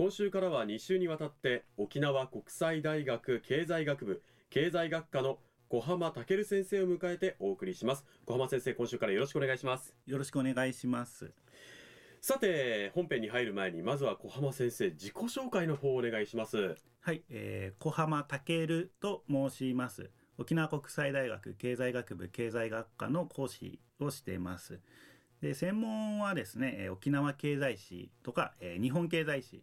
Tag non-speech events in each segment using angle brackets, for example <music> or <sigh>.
今週からは2週にわたって沖縄国際大学経済学部経済学科の小浜健先生を迎えてお送りします。小浜先生今週からよろしくお願いします。よろしくお願いします。さて本編に入る前にまずは小浜先生自己紹介の方をお願いします。はい、えー、小浜健と申します。沖縄国際大学経済学部経済学科の講師をしています。で専門はですね沖縄経済史とか、えー、日本経済史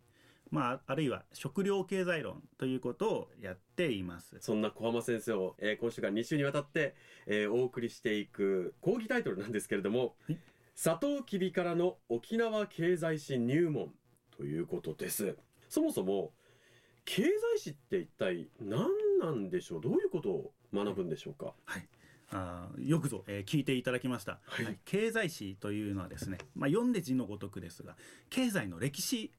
まあ、あるいは食料経済論ということをやっています。そんな小浜先生を、えー、今週から2週にわたって、えー、お送りしていく講義タイトルなんですけれども「サトウキビからの沖縄経済史入門」ということです。そもそも経済史って一体何なんでしょう？どういうことを学ぶんでしょうか、はい。あよくぞ、えー、聞いていただきました、はい、はい、経済史というのはですね、まあ、読んで字のごとくですが経済の歴史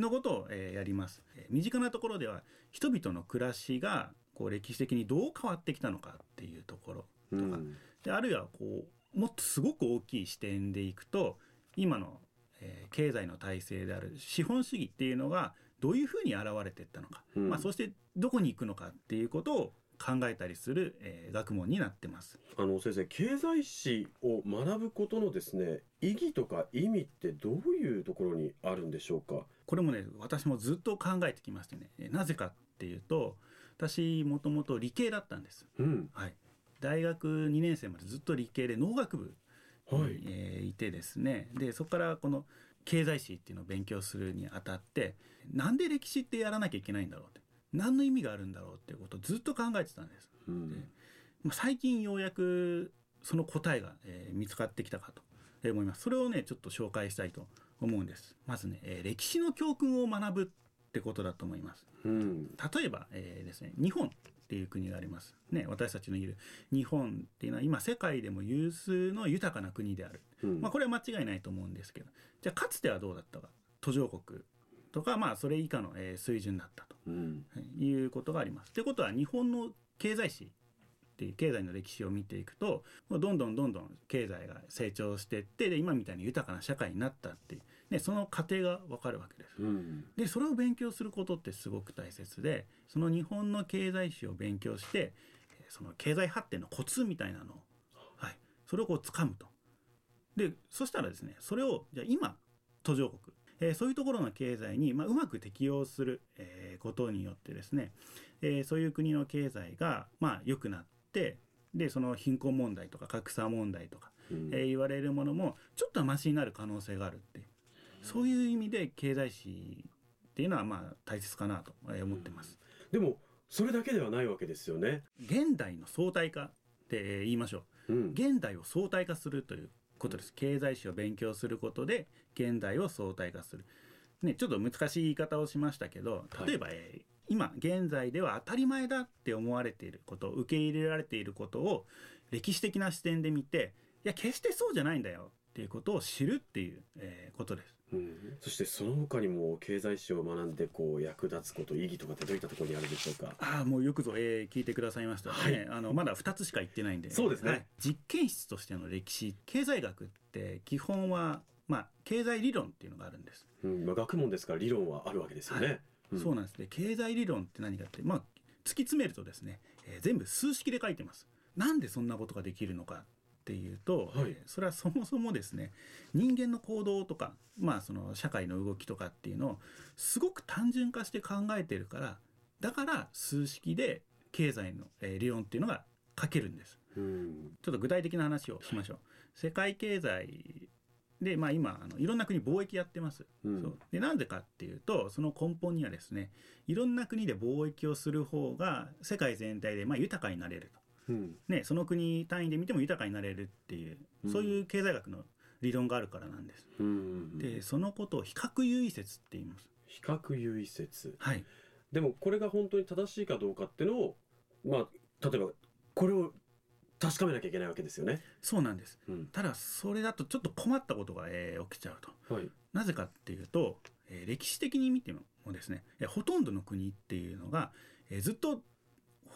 のことを、えー、やります、えー、身近なところでは人々の暮らしがこう歴史的にどう変わってきたのかっていうところとか、うん、であるいはこうもっとすごく大きい視点でいくと今の、えー、経済の体制である資本主義っていうのがどういうふうに現れていったのか、うん、まあ、そしてどこに行くのかっていうことを考えたりする、えー、学問になってます。あの先生経済史を学ぶことのですね意義とか意味ってどういうところにあるんでしょうか？これもね私もずっと考えてきましてねなぜかっていうと私もともと理系だったんです、うん、はい、大学2年生までずっと理系で農学部に、はい、えー、いてですね。でそこからこの経済史っていうのを勉強するにあたってなんで歴史ってやらなきゃいけないんだろうって何の意味があるんだろうっていうことをずっと考えてたんです。うん、でまあ、最近ようやくその答えが、えー、見つかってきたかと思います。それをねちょっと紹介したいと思うんです。まずね、えー、歴史の教訓を学ぶってことだと思います。うん、例えば、えー、ですね日本っていう国があります。ね、私たちのいる日本っていうのは今世界でも有数の豊かな国である。うん、まあこれは間違いないと思うんですけど、じゃあかつてはどうだったか。途上国とか、まあ、それ以下の、えー、水準だったと、うん、いうことがあります。ということは日本の経済史っていう経済の歴史を見ていくとどんどんどんどん経済が成長していってで今みたいに豊かな社会になったっていう、ね、その過程が分かるわけです。うん、でそれを勉強することってすごく大切でその日本の経済史を勉強してその経済発展のコツみたいなのを、はい、それをこう掴むと。でそしたらですねそれをじゃあ今途上国えー、そういうところの経済に、まあ、うまく適応する、えー、ことによってですね、えー、そういう国の経済が、まあ、良くなってでその貧困問題とか格差問題とか、うん、えー、言われるものもちょっとマシになる可能性があるってそういう意味で経済史っていうのはまあ大切かなと思ってます。うん、でもそれだけではないわけですよね。現代の相対化って言いましょう。うん、現代を相対化するということです。経済史を勉強することで現代を相対化する。ね、ちょっと難しい言い方をしましたけど例えば、はい、えー、今現在では当たり前だって思われていること受け入れられていることを歴史的な視点で見ていや決してそうじゃないんだよっていうことを知るっていう、えー、ことです、うん、そしてその他にも経済史を学んでこう役立つこと意義とかってどういったところにあるでしょうか？ああもうよくぞ、えー、聞いてくださいました。ね、はい、あのまだ2つしか言ってないんで。そうですね、はい、実験室としての歴史経済学って基本はまあ経済理論っていうのがあるんです、うん。まあ、学問ですから理論はあるわけですよね、はい。うん、そうなんですね。経済理論って何かってまあ突き詰めるとですね、えー、全部数式で書いてます。なんでそんなことができるのかっていうと、はい、それはそもそもですね人間の行動とか、まあ、その社会の動きとかっていうのをすごく単純化して考えてるからだから数式で経済の、えー、理論っていうのが書けるんです。うん、ちょっと具体的な話をしましょう。世界経済で、まあ、今あのいろんな国貿易やってます、うん、そう。でなんでかっていうとその根本にはですねいろんな国で貿易をする方が世界全体でまあ豊かになれると、うん、ね、その国単位で見ても豊かになれるっていう、そういう経済学の理論があるからなんです、うん、でそのことを比較優位説って言います。比較優位説。はい。でもこれが本当に正しいかどうかっていうのをまあ例えばこれを確かめなきゃいけないわけですよね。そうなんです。うん、ただそれだとちょっと困ったことが、えー、起きちゃうと。はい、なぜかっていうと、えー、歴史的に見てもですね、えー、ほとんどの国っていうのが、えー、ずっと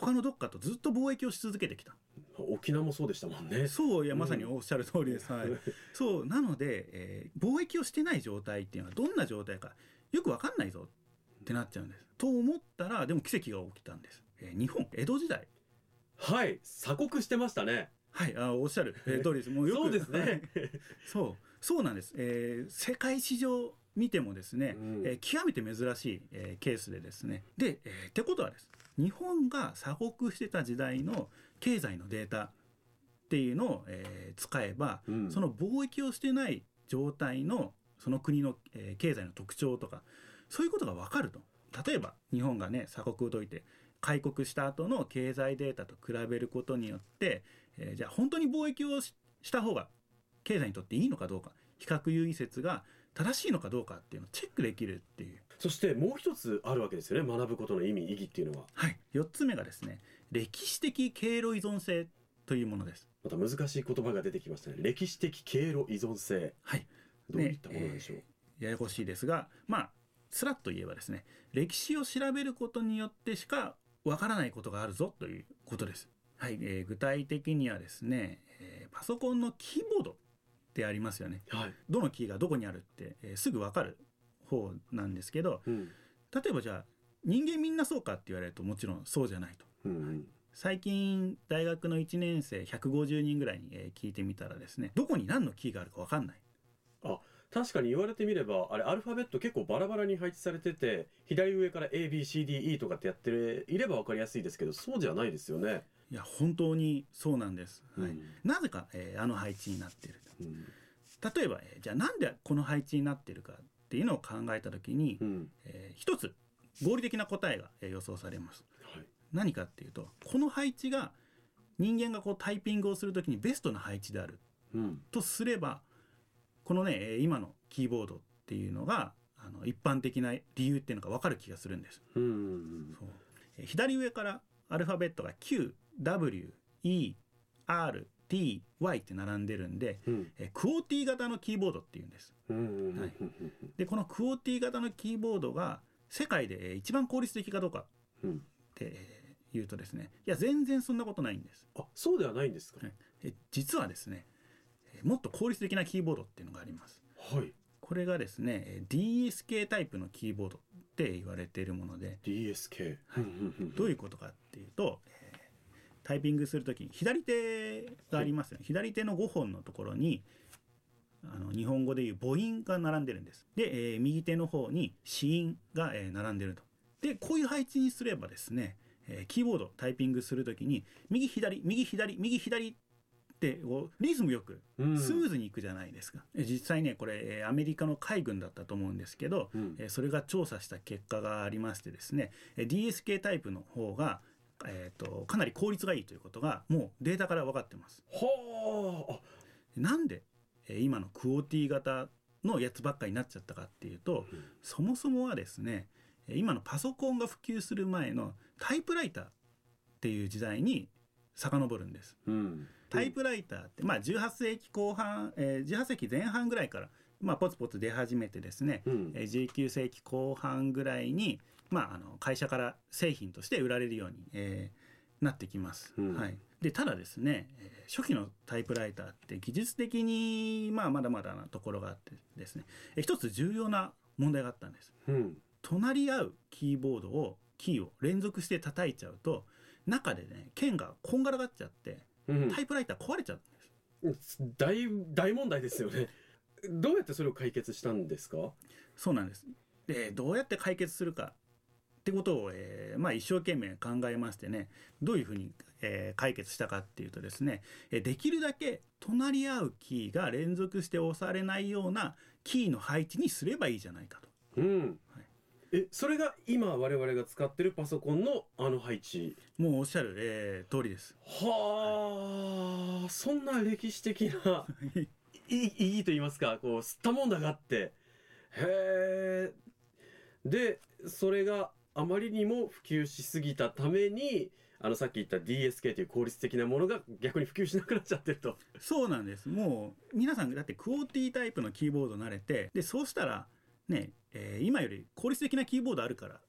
他のどっかとずっと貿易をし続けてきた。沖縄もそうでしたもんね。そういやまさにおっしゃる通りです。うん、はい。<laughs> そうなので、えー、貿易をしてない状態っていうのはどんな状態かよくわかんないぞってなっちゃうんです。と思ったらでも奇跡が起きたんです。えー、日本江戸時代はい鎖国してましたねはいあおっしゃる、えー、通りですもうよく <laughs> そうですねそうそうなんです、えー、世界史上見てもですね、うん、えー、極めて珍しい、えー、ケースでですね。で、えー、ってことはです日本が鎖国してた時代の経済のデータっていうのを、えー、使えば、うん、その貿易をしてない状態のその国の、えー、経済の特徴とかそういうことが分かると。例えば日本がね鎖国を解いて開国した後の経済データと比べることによって、えー、じゃあ本当に貿易をした方が経済にとっていいのかどうか。比較優位説が正しいのかどうかっていうのをチェックできるっていう。そしてもう一つあるわけですよね。学ぶことの意味意義っていうのは。はい。4つ目がですね歴史的経路依存性というものです。また難しい言葉が出てきましたね。歴史的経路依存性。はい。どういったものでしょう、ねえー、ややこしいですがまあつらっと言えばですね歴史を調べることによってしかわからないことがあるぞということです。はい、えー、具体的にはですね、えー、パソコンのキーボードってありますよね。はい、どのキーがどこにあるって、えー、すぐわかる方なんですけど、うん、例えばじゃあ人間みんなそうかって言われるともちろんそうじゃないと。うんうん、最近大学の1年生150人ぐらいに、え聞いてみたらですねどこに何のキーがあるか分かんない。あ確かに言われてみればあれアルファベット結構バラバラに配置されてて左上から ABCDE とかってやっていれば分かりやすいですけどそうじゃないですよねいや本当にそうなんです、はい、なぜか、えー、あの配置になってる、うん、例えば、えー、じゃあなんでこの配置になってるかっていうのを考えた時に、うん、えー、一つ合理的な答えが、えー、予想されます、はい、何かっていうとこの配置が人間がこうタイピングをする時にベストな配置である、うん、とすればこのね今のキーボードっていうのがあの一般的な理由っていうのが分かる気がするんです。うんうんうん、左上からアルファベットが QWERTY って並んでるんで、うん、えクオーティー型のキーボードっていうんです。はい、でこのクオーティー型のキーボードが世界で一番効率的かどうかっていうとですねいや全然そんなことないんです。あそうではないんですか、え実はですねもっと効率的なキーボードっていうのがあります。はい。これがですね DSK タイプのキーボードって言われているもので。DSK、はい、どういうことかっていうと、えー、タイピングする時に左手がありますよね、はい、左手の5本のところにあの日本語でいう母音が並んでるんです。で、えー、右手の方に子音が、えー、並んでると。でこういう配置にすればですねえー、キーボードタイピングする時に右左右左右左ってこうリズムよくスムーズにいくじゃないですか、うん、実際ねこれアメリカの海軍だったと思うんですけど、うん、それが調査した結果がありましてですね DSK タイプの方がえーと、かなり効率がいいということがもうデータから分かってます。はあ。なんで今のクオーティー型のやつばっかりになっちゃったかっていうと、うん、そもそもはですね今のパソコンが普及する前のタイプライターっていう時代に遡るんです。うんタイプライターって、まあ、18世紀後半、えー、18世紀前半ぐらいから、まあ、ポツポツ出始めてですね、うん、えー、19世紀後半ぐらいに、まあ、あの会社から製品として売られるように、えー、なってきます。うん、はい、でただですね初期のタイプライターって技術的に、まあ、まだまだなところがあってですね一つ重要な問題があったんです。うん、隣り合うキーボードをキーを連続して叩いちゃうと中でね剣がこんがらがっちゃってタイプライター壊れちゃうんです。大大問題ですよねどうやってそれを解決したんですか？そうなんです。でどうやって解決するかっってことを、えー、まあ、一生懸命考えましてねどういうふうに、えー、解決したかっていうとですね、えできるだけ隣り合うキーが連続して押されないようなキーの配置にすればいいじゃないかと。うん。えそれが今我々が使ってるパソコンのあの配置？もうおっしゃる、えー、通りです。はあそんな歴史的な意義と言いますかこう吸ったもんだがあって。へえでそれがあまりにも普及しすぎたためにあのさっき言った DSK という効率的なものが逆に普及しなくなっちゃってると。そうなんです。もう皆さんだってクオーティータイプのキーボード慣れてでそうしたらね、えー、今より効率的なキーボードあるからっ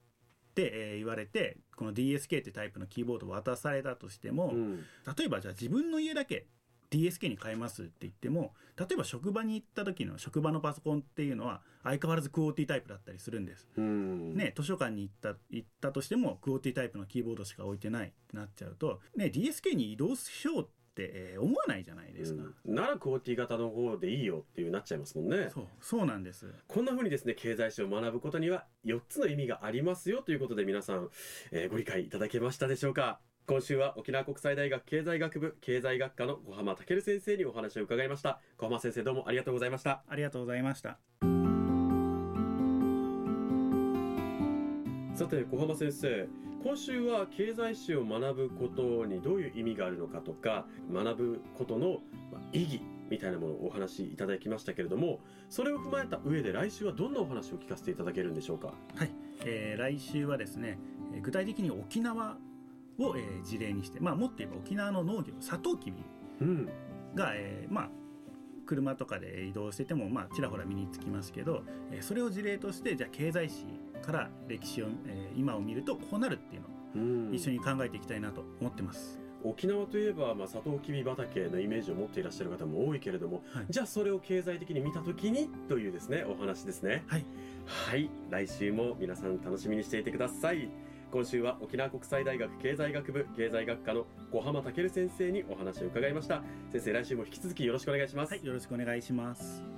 て、えー、言われてこの DSK ってタイプのキーボードを渡されたとしても、うん、例えばじゃあ自分の家だけ DSK に変えますって言っても例えば職場に行った時の職場のパソコンっていうのは相変わらずクオーティタイプだったりするんです。ね、図書館に行った行ったとしてもクオーティタイプのキーボードしか置いてないってなっちゃうと、ね、DSK に移動しようって、えー、思わないじゃないですか、うん、ならクオーティ型の方でいいよっていうなっちゃいますもんね。そうそうなんです。こんな風にですね経済史を学ぶことには4つの意味がありますよということで皆さん、えー、ご理解いただけましたでしょうか？今週は沖縄国際大学経済学部経済学科の小浜健先生にお話を伺いました。小浜先生どうもありがとうございました。ありがとうございました。さて小浜先生今週は経済史を学ぶことにどういう意味があるのかとか学ぶことの意義みたいなものをお話しいただきましたけれどもそれを踏まえた上で来週はどんなお話を聞かせていただけるんでしょうか？はい、えー、来週はですね具体的に沖縄を、えー、事例にして、まあ、もっと言えば沖縄の農業サトウキビが、うん、えー、まあ、車とかで移動してても、まあ、ちらほら身につきますけど、えー、それを事例としてじゃあ経済史から歴史を、えー、今を見るとこうなるっていうのを一緒に考えていきたいなと思ってます。沖縄といえば、まあ、サトウキビ畑のイメージを持っていらっしゃる方も多いけれども、はい、じゃあそれを経済的に見た時にというですねお話ですね。はい、はい、来週も皆さん楽しみにしていてください今週は沖縄国際大学経済学部経済学科の小浜健先生にお話を伺いました。先生来週も引き続きよろしくお願いします、はい、よろしくお願いします。